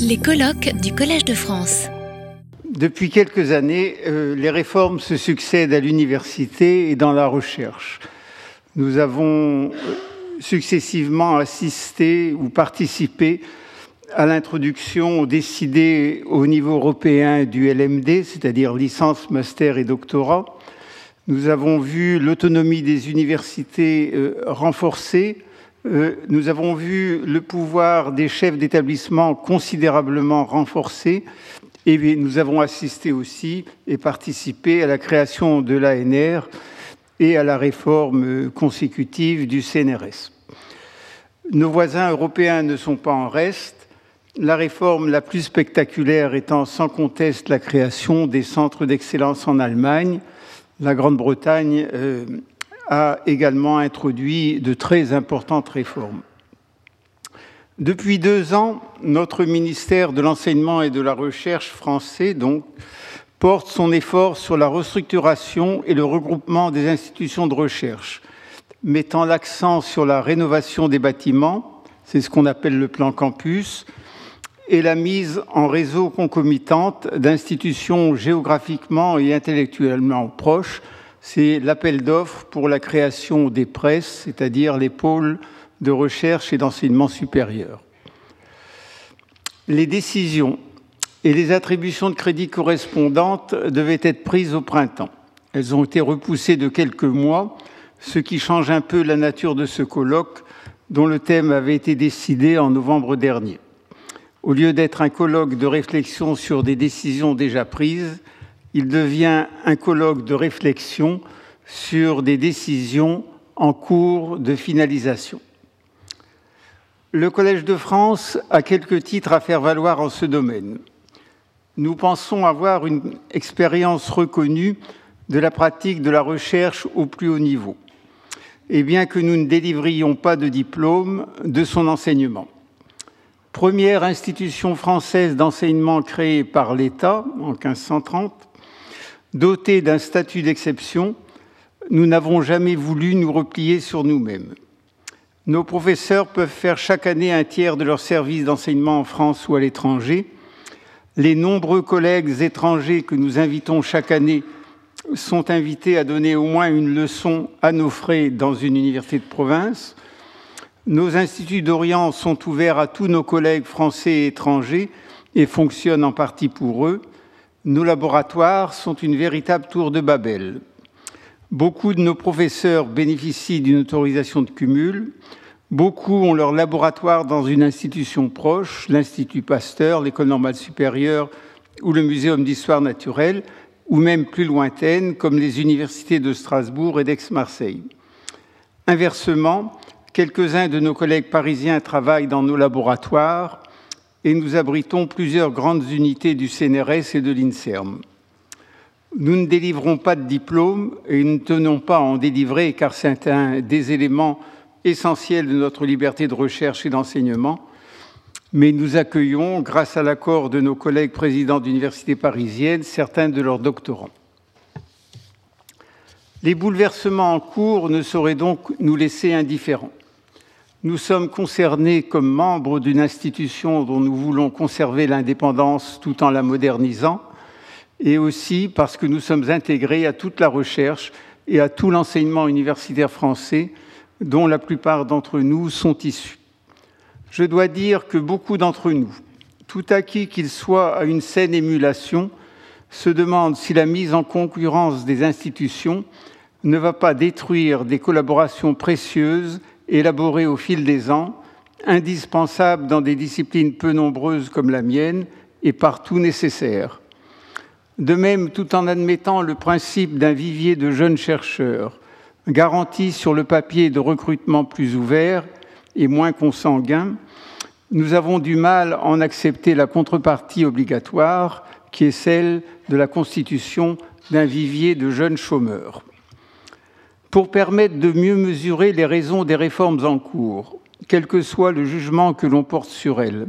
Les colloques du Collège de France. Depuis quelques années, euh, les réformes se succèdent à l'université et dans la recherche. Nous avons euh, successivement assisté ou participé à l'introduction décidée au niveau européen du LMD, c'est-à-dire licence, master et doctorat. Nous avons vu l'autonomie des universités euh, renforcée. Euh, nous avons vu le pouvoir des chefs d'établissement considérablement renforcé. Et nous avons assisté aussi et participé à la création de l'ANR et à la réforme consécutive du CNRS. Nos voisins européens ne sont pas en reste, la réforme la plus spectaculaire étant sans conteste la création des centres d'excellence en Allemagne. La Grande-Bretagne euh, a également introduit de très importantes réformes. Depuis deux ans, notre ministère de l'Enseignement et de la Recherche français, porte son effort sur la restructuration et le regroupement des institutions de recherche, mettant l'accent sur la rénovation des bâtiments, c'est ce qu'on appelle le plan campus, et la mise en réseau concomitante d'institutions géographiquement et intellectuellement proches, c'est l'appel d'offres pour la création des presses, c'est-à-dire les pôles de recherche et d'enseignement supérieur. Les décisions et les attributions de crédit correspondantes devaient être prises au printemps. Elles ont été repoussées de quelques mois, ce qui change un peu la nature de ce colloque dont le thème avait été décidé en novembre dernier. Au lieu d'être un colloque de réflexion sur des décisions déjà prises, il devient un colloque de réflexion sur des décisions en cours de finalisation. Le Collège de France a quelques titres à faire valoir en ce domaine nous pensons avoir une expérience reconnue de la pratique de la recherche au plus haut niveau, et bien que nous ne délivrions pas de diplôme de son enseignement. Première institution française d'enseignement créée par l'État en 1530, dotée d'un statut d'exception, nous n'avons jamais voulu nous replier sur nous-mêmes. Nos professeurs peuvent faire chaque année un tiers de leur service d'enseignement en France ou à l'étranger, les nombreux collègues étrangers que nous invitons chaque année sont invités à donner au moins une leçon à nos frais dans une université de province. Nos instituts d'Orient sont ouverts à tous nos collègues français et étrangers et fonctionnent en partie pour eux. Nos laboratoires sont une véritable tour de Babel. Beaucoup de nos professeurs bénéficient d'une autorisation de cumul. Beaucoup ont leur laboratoire dans une institution proche, l'Institut Pasteur, l'École normale supérieure ou le Muséum d'histoire naturelle, ou même plus lointaines, comme les universités de Strasbourg et d'Aix-Marseille. Inversement, quelques-uns de nos collègues parisiens travaillent dans nos laboratoires et nous abritons plusieurs grandes unités du CNRS et de l'INSERM. Nous ne délivrons pas de diplôme et nous ne tenons pas à en délivrer car c'est un des éléments essentiel de notre liberté de recherche et d'enseignement, mais nous accueillons, grâce à l'accord de nos collègues présidents d'universités parisiennes, certains de leurs doctorants. Les bouleversements en cours ne sauraient donc nous laisser indifférents. Nous sommes concernés comme membres d'une institution dont nous voulons conserver l'indépendance tout en la modernisant, et aussi parce que nous sommes intégrés à toute la recherche et à tout l'enseignement universitaire français, dont la plupart d'entre nous sont issus. Je dois dire que beaucoup d'entre nous, tout acquis qu'il soit à une saine émulation, se demandent si la mise en concurrence des institutions ne va pas détruire des collaborations précieuses élaborées au fil des ans, indispensables dans des disciplines peu nombreuses comme la mienne et partout nécessaires. De même, tout en admettant le principe d'un vivier de jeunes chercheurs, garantie sur le papier de recrutement plus ouvert et moins consanguin, nous avons du mal à en accepter la contrepartie obligatoire qui est celle de la constitution d'un vivier de jeunes chômeurs. Pour permettre de mieux mesurer les raisons des réformes en cours, quel que soit le jugement que l'on porte sur elles,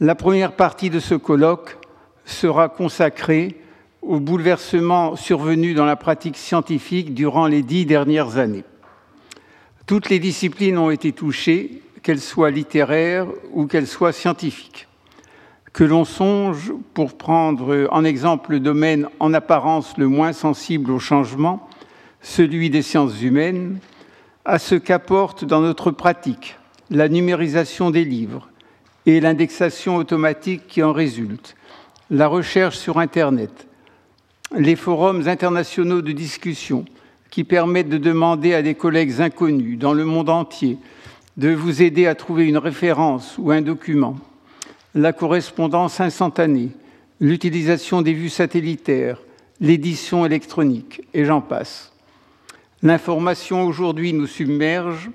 la première partie de ce colloque sera consacrée aux bouleversements survenus dans la pratique scientifique durant les dix dernières années. Toutes les disciplines ont été touchées, qu'elles soient littéraires ou qu'elles soient scientifiques. que l'on songe, pour prendre en exemple le domaine en apparence le moins sensible au changement, celui des sciences humaines, à ce qu'apporte dans notre pratique la numérisation des livres et l'indexation automatique qui en résulte, la recherche sur Internet, les forums internationaux de discussion qui permettent de demander à des collègues inconnus dans le monde entier de vous aider à trouver une référence ou un document, la correspondance instantanée, l'utilisation des vues satellitaires, l'édition électronique, et j'en passe. L'information aujourd'hui nous submerge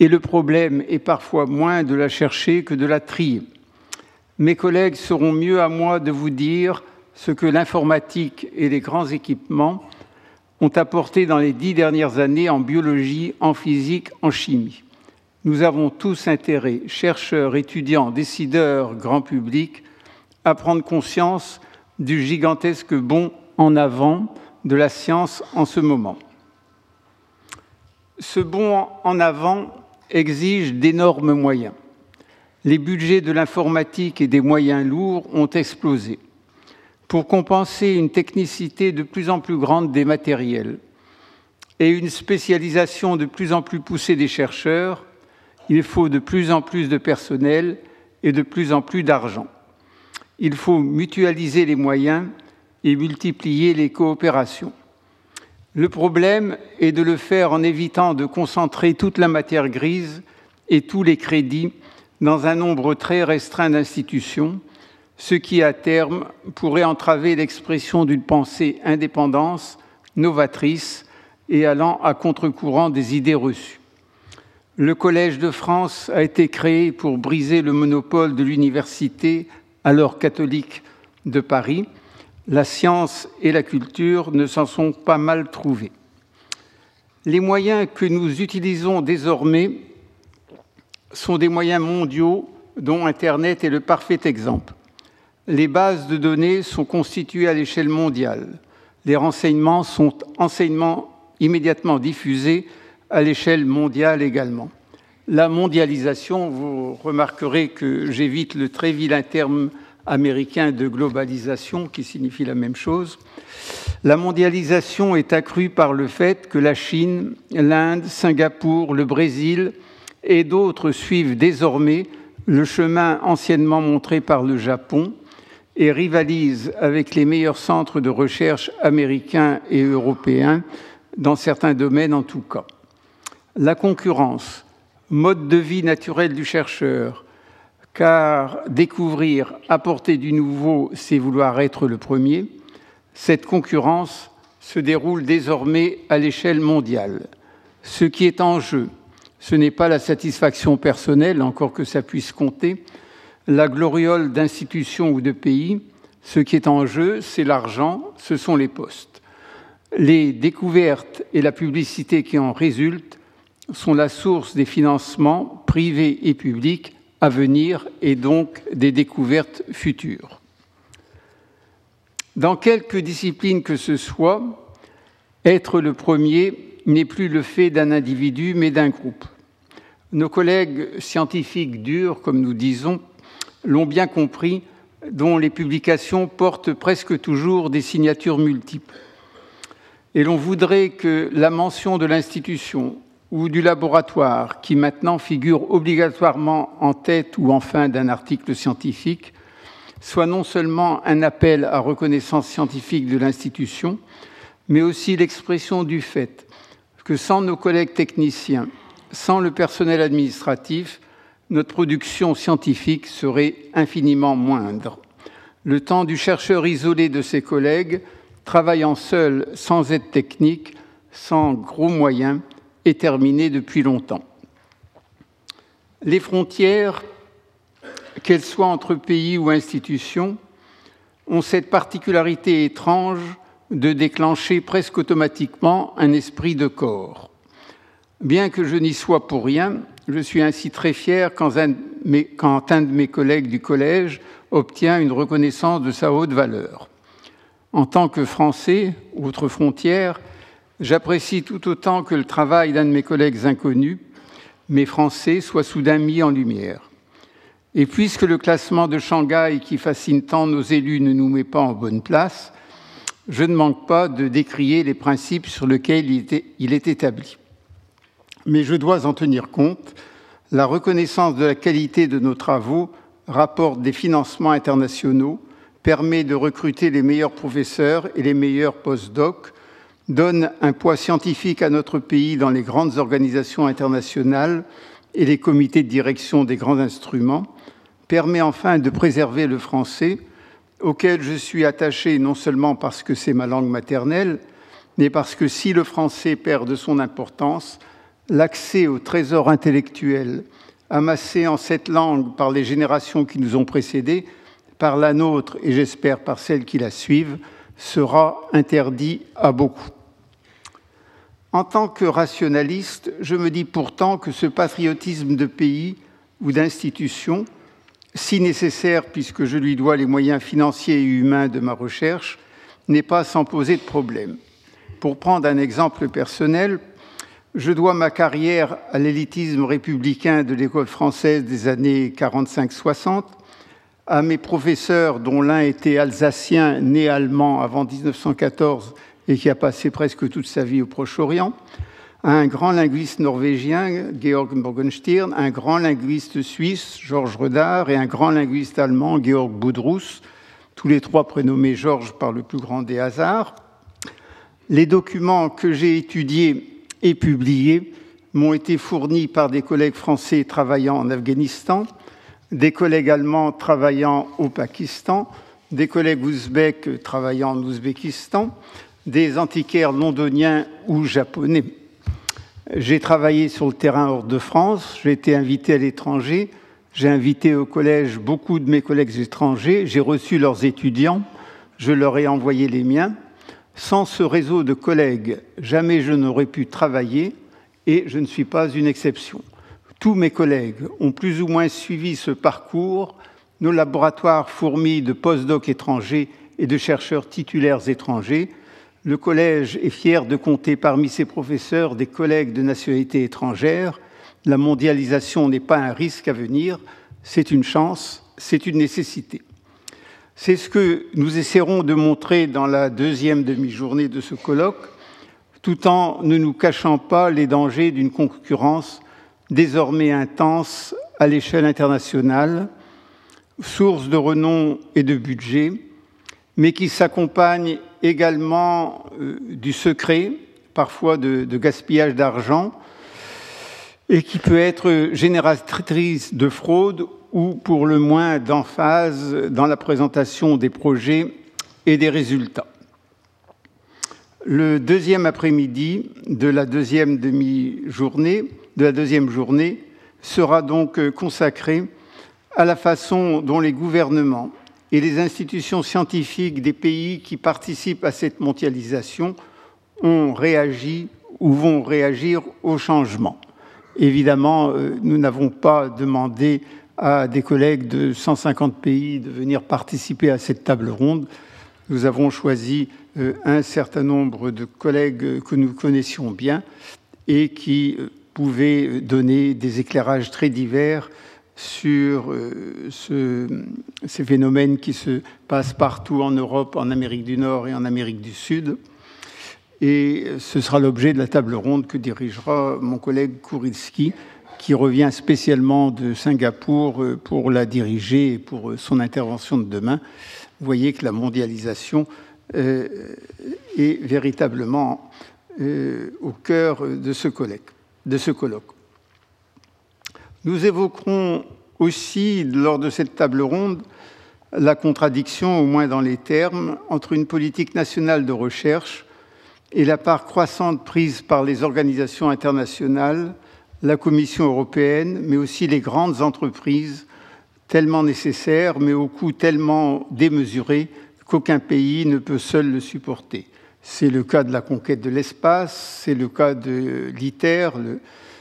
et le problème est parfois moins de la chercher que de la trier. Mes collègues seront mieux à moi de vous dire ce que l'informatique et les grands équipements ont apporté dans les dix dernières années en biologie, en physique, en chimie. Nous avons tous intérêt, chercheurs, étudiants, décideurs, grand public, à prendre conscience du gigantesque bond en avant de la science en ce moment. Ce bond en avant exige d'énormes moyens. Les budgets de l'informatique et des moyens lourds ont explosé pour compenser une technicité de plus en plus grande des matériels et une spécialisation de plus en plus poussée des chercheurs, il faut de plus en plus de personnel et de plus en plus d'argent. Il faut mutualiser les moyens et multiplier les coopérations. Le problème est de le faire en évitant de concentrer toute la matière grise et tous les crédits dans un nombre très restreint d'institutions ce qui, à terme, pourrait entraver l'expression d'une pensée indépendance, novatrice et allant à contre-courant des idées reçues. Le Collège de France a été créé pour briser le monopole de l'université, alors catholique, de Paris. La science et la culture ne s'en sont pas mal trouvés. Les moyens que nous utilisons désormais sont des moyens mondiaux dont Internet est le parfait exemple les bases de données sont constituées à l'échelle mondiale. Les renseignements sont enseignements immédiatement diffusés à l'échelle mondiale également. La mondialisation, vous remarquerez que j'évite le très vilain terme américain de globalisation qui signifie la même chose. La mondialisation est accrue par le fait que la Chine, l'Inde, Singapour, le Brésil et d'autres suivent désormais le chemin anciennement montré par le Japon, et rivalise avec les meilleurs centres de recherche américains et européens, dans certains domaines en tout cas. La concurrence, mode de vie naturel du chercheur, car découvrir, apporter du nouveau, c'est vouloir être le premier, cette concurrence se déroule désormais à l'échelle mondiale. Ce qui est en jeu, ce n'est pas la satisfaction personnelle, encore que ça puisse compter, la gloriole d'institutions ou de pays, ce qui est en jeu, c'est l'argent, ce sont les postes. Les découvertes et la publicité qui en résultent sont la source des financements privés et publics à venir et donc des découvertes futures. Dans quelque discipline que ce soit, être le premier n'est plus le fait d'un individu mais d'un groupe. Nos collègues scientifiques durs, comme nous disons, l'ont bien compris, dont les publications portent presque toujours des signatures multiples. Et l'on voudrait que la mention de l'institution ou du laboratoire, qui maintenant figure obligatoirement en tête ou en fin d'un article scientifique, soit non seulement un appel à reconnaissance scientifique de l'institution, mais aussi l'expression du fait que sans nos collègues techniciens, sans le personnel administratif, notre production scientifique serait infiniment moindre. Le temps du chercheur isolé de ses collègues, travaillant seul, sans aide technique, sans gros moyens, est depuis longtemps. Les frontières, qu'elles soient entre pays ou institutions, ont cette particularité étrange de déclencher presque automatiquement un esprit de corps. Bien que je n'y sois pour rien, je suis ainsi très fier quand un, de mes collègues du collège obtient une reconnaissance de sa haute valeur. En tant que Français, outre frontière, j'apprécie tout autant que le travail d'un de mes collègues inconnus, mes Français, soit soudain mis en lumière. Et puisque le classement de Shanghai qui fascine tant nos élus ne nous met pas en bonne place, je ne manque pas de décrier les principes sur lesquels il est établi. Mais je dois en tenir compte. La reconnaissance de la qualité de nos travaux rapporte des financements internationaux, permet de recruter les meilleurs professeurs et les meilleurs post-docs, donne un poids scientifique à notre pays dans les grandes organisations internationales et les comités de direction des grands instruments, permet enfin de préserver le français, auquel je suis attaché non seulement parce que c'est ma langue maternelle, mais parce que si le français perd de son importance, l'accès au trésor intellectuel amassé en cette langue par les générations qui nous ont précédés, par la nôtre et j'espère par celles qui la suivent, sera interdit à beaucoup. En tant que rationaliste, je me dis pourtant que ce patriotisme de pays ou d'institution, si nécessaire puisque je lui dois les moyens financiers et humains de ma recherche, n'est pas sans poser de problème. Pour prendre un exemple personnel, je dois ma carrière à l'élitisme républicain de l'école française des années 45-60, à mes professeurs dont l'un était alsacien, né allemand avant 1914 et qui a passé presque toute sa vie au Proche-Orient, un grand linguiste norvégien, Georg Morgenstern, un grand linguiste suisse, Georges Redard, et un grand linguiste allemand, Georg Budrus, tous les trois prénommés Georges par le plus grand des hasards. Les documents que j'ai étudiés et publiés m'ont été fournis par des collègues français travaillant en Afghanistan, des collègues allemands travaillant au Pakistan, des collègues ouzbeks travaillant en Ouzbékistan, des antiquaires londoniens ou japonais. J'ai travaillé sur le terrain hors de France, j'ai été invité à l'étranger, j'ai invité au collège beaucoup de mes collègues étrangers, j'ai reçu leurs étudiants, je leur ai envoyé les miens. Sans ce réseau de collègues, jamais je n'aurais pu travailler et je ne suis pas une exception. Tous mes collègues ont plus ou moins suivi ce parcours. Nos laboratoires fourmis de postdocs étrangers et de chercheurs titulaires étrangers le collège est fier de compter parmi ses professeurs des collègues de nationalité étrangère. La mondialisation n'est pas un risque à venir, c'est une chance, c'est une nécessité. C'est ce que nous essaierons de montrer dans la deuxième demi-journée de ce colloque, tout en ne nous cachant pas les dangers d'une concurrence désormais intense à l'échelle internationale, source de renom et de budget, mais qui s'accompagne également euh, du secret, parfois de, gaspillage d'argent, et qui peut être génératrice de fraude ou pour le moins d'emphase dans la présentation des projets et des résultats. Le deuxième après-midi de la deuxième demi-journée, de la deuxième journée, sera donc consacré à la façon dont les gouvernements et les institutions scientifiques des pays qui participent à cette mondialisation ont réagi ou vont réagir au changement. Évidemment, euh, nous n'avons pas demandé à des collègues de 150 pays de venir participer à cette table ronde. Nous avons choisi euh, un certain nombre de collègues que nous connaissions bien et qui euh, pouvaient donner des éclairages très divers sur euh, ces phénomènes qui se passent partout en Europe, en Amérique du Nord et en Amérique du Sud. Et ce sera l'objet de la table ronde que dirigera mon collègue Kurilski, qui revient spécialement de Singapour euh, pour la diriger et pour euh, son intervention de demain. Vous voyez que la mondialisation est véritablement au cœur de ce colloque. Nous évoquerons aussi, lors de cette table ronde, la contradiction, au moins dans les termes, entre une politique nationale de recherche et la part croissante prise par les organisations internationales, la Commission européenne, mais aussi les grandes entreprises, tellement nécessaires, mais au coût tellement démesuré qu'aucun pays ne peut seul le supporter. C'est le cas de la conquête de l'espace, c'est le cas de l'ITER,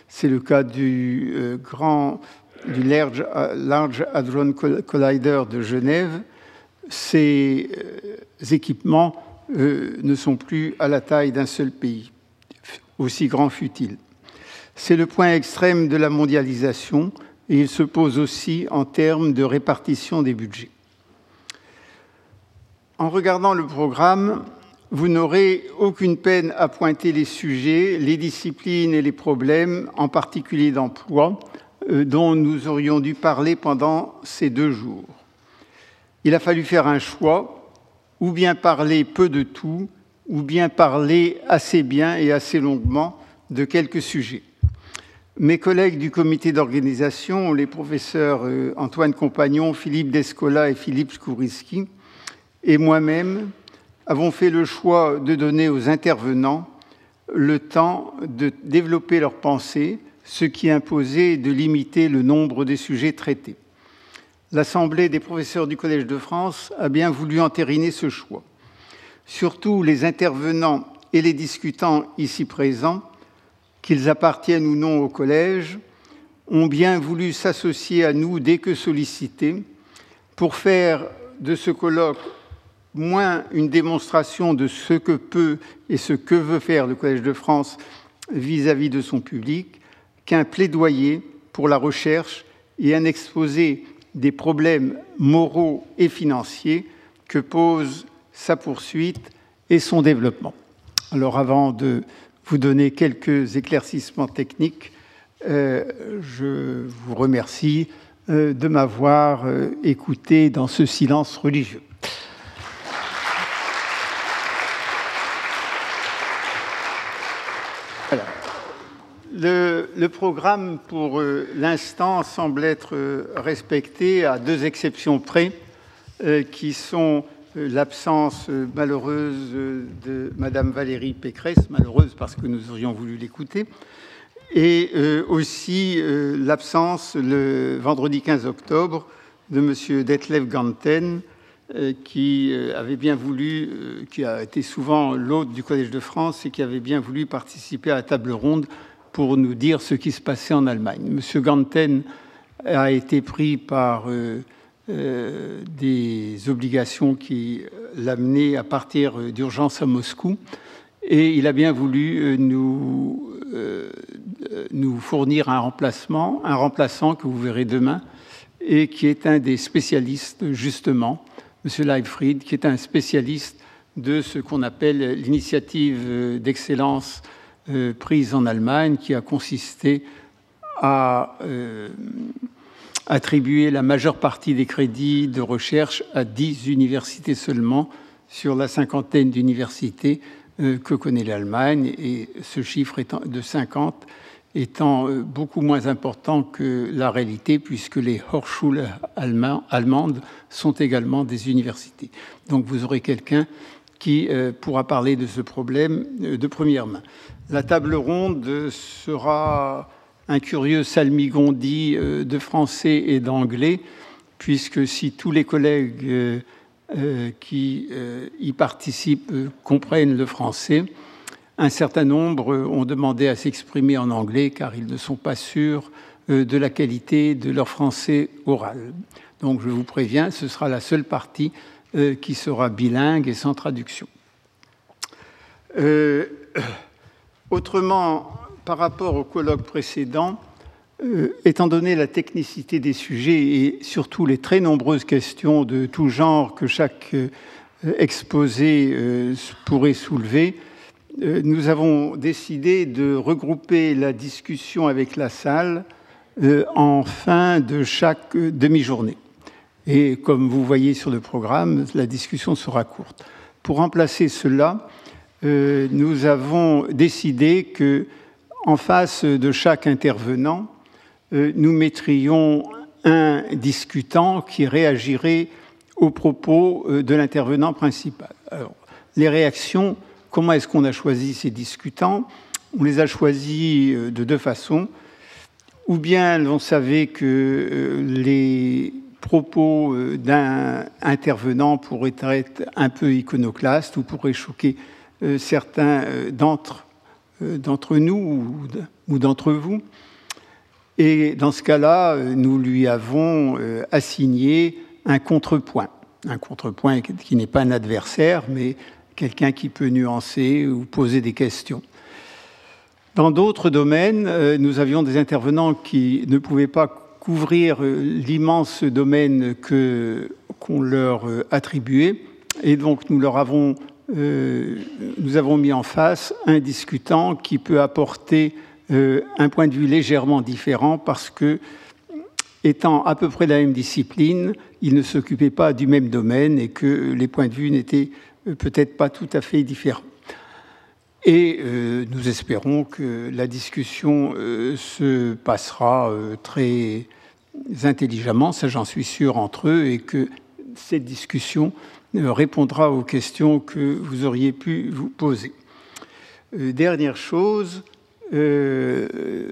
c'est le cas du euh, grand du Large, Large Hadron Collider de Genève. Ces euh, équipements euh, ne sont plus à la taille d'un seul pays, aussi grand fut-il. C'est le point extrême de la mondialisation, et il se pose aussi en termes de répartition des budgets. En regardant le programme, vous n'aurez aucune peine à pointer les sujets, les disciplines et les problèmes, en particulier d'emploi, euh, dont nous aurions dû parler pendant ces deux jours. Il a fallu faire un choix, ou bien parler peu de tout, ou bien parler assez bien et assez longuement de quelques sujets. Mes collègues du comité d'organisation, les professeurs euh, Antoine Compagnon, Philippe Descola et Philippe Skouriski, et moi-même, avons fait le choix de donner aux intervenants le temps de développer leurs pensées, ce qui imposait de limiter le nombre des sujets traités. L'Assemblée des professeurs du Collège de France a bien voulu entériner ce choix. Surtout les intervenants et les discutants ici présents qu'ils appartiennent ou non au collège, ont bien voulu s'associer à nous dès que sollicités pour faire de ce colloque moins une démonstration de ce que peut et ce que veut faire le Collège de France vis-à-vis de son public qu'un plaidoyer pour la recherche et un exposé des problèmes moraux et financiers que pose sa poursuite et son développement. Alors avant de vous donner quelques éclaircissements techniques. Euh, je vous remercie euh, de m'avoir euh, écouté dans ce silence religieux. Le, programme, pour l'instant, semble être respecté à deux exceptions près, qui sont euh, l'absence euh, malheureuse de Madame Valérie Pécresse, malheureuse parce que nous aurions voulu l'écouter, et euh, aussi l'absence le vendredi 15 octobre de Monsieur Detlev Ganten, qui avait bien voulu, qui a été souvent l'hôte du Collège de France et qui avait bien voulu participer à la table ronde pour nous dire ce qui se passait en Allemagne. Monsieur Ganten a été pris par euh, des obligations qui l'amenaient à partir d'urgence à Moscou. Et il a bien voulu euh, nous, euh, fournir un remplacement, un remplaçant que vous verrez demain, et qui est un des spécialistes, justement, M. Leibfried, qui est un spécialiste de ce qu'on appelle l'initiative d'excellence prise en Allemagne, qui a consisté à attribuer la majeure partie des crédits de recherche à 10 universités seulement sur la cinquantaine d'universités euh, que connaît l'Allemagne, et ce chiffre de 50 étant euh, beaucoup moins important que la réalité, puisque les Hochschulen allemandes sont également des universités. Donc vous aurez quelqu'un qui euh, pourra parler de ce problème de première main. La table ronde sera un curieux salmigondi euh, de français et d'anglais, puisque si tous les collègues euh, euh, qui y participent comprennent le français, un certain nombre ont demandé à s'exprimer en anglais car ils ne sont pas sûrs de la qualité de leur français oral. Donc je vous préviens, ce sera la seule partie qui sera bilingue et sans traduction. Autrement, par rapport au colloque précédent, euh, étant donné la technicité des sujets et surtout les très nombreuses questions de tout genre que chaque euh, exposé euh, pourrait soulever, nous avons décidé de regrouper la discussion avec la salle en fin de chaque demi-journée. Et comme vous voyez sur le programme, la discussion sera courte. Pour remplacer cela, nous avons décidé que en face de chaque intervenant, euh, nous mettrions un discutant qui réagirait aux propos euh, de l'intervenant principal. Alors, les réactions, comment est-ce qu'on a choisi ces discutants? On les a choisis euh, de deux façons. Ou bien on savait que les propos d'un intervenant pourraient être un peu iconoclastes ou pourraient choquer certains d'entre euh, d'entre nous ou d'entre vous. Et dans ce cas-là, euh, nous lui avons euh, assigné un contrepoint. Un contrepoint qui n'est pas un adversaire, mais quelqu'un qui peut nuancer ou poser des questions. Dans d'autres domaines, nous avions des intervenants qui ne pouvaient pas couvrir l'immense domaine qu'on leur attribuait. Et donc nous leur avons, nous avons mis en face un discutant qui peut apporter un point de vue légèrement différent parce que étant à peu près la même discipline, ils ne s'occupaient pas du même domaine et que les points de vue n'étaient euh, peut-être pas tout à fait différents. Et euh, nous espérons que la discussion euh, se passera très intelligemment, ça j'en suis sûr, entre eux, et que cette discussion répondra aux questions que vous auriez pu vous poser. dernière chose, le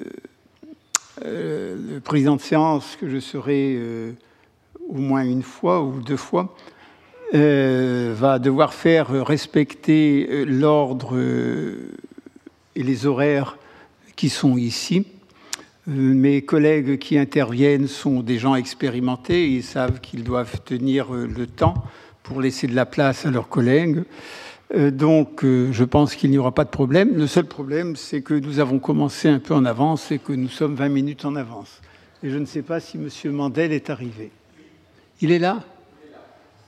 président de séance, que je serai au moins une fois ou deux fois, euh, va devoir faire respecter euh, l'ordre euh, et les horaires qui sont ici. Mes collègues qui interviennent sont des gens expérimentés, ils savent qu'ils doivent tenir le temps pour laisser de la place à leurs collègues. Donc je pense qu'il n'y aura pas de problème. Le seul problème, c'est que nous avons commencé un peu en avance et que nous sommes 20 minutes en avance. Et je ne sais pas si M. Mandel est arrivé. Il est là?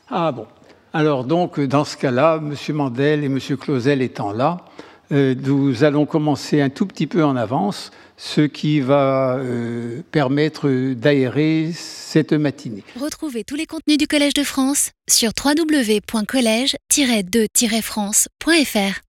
Ah bon. Alors donc, dans ce cas-là, M. Mandel et M. Clausel étant là, euh, nous allons commencer un tout petit peu en avance, ce qui va euh, permettre d'aérer cette matinée. Retrouvez tous les contenus du Collège de France sur www.colège-2-france.fr.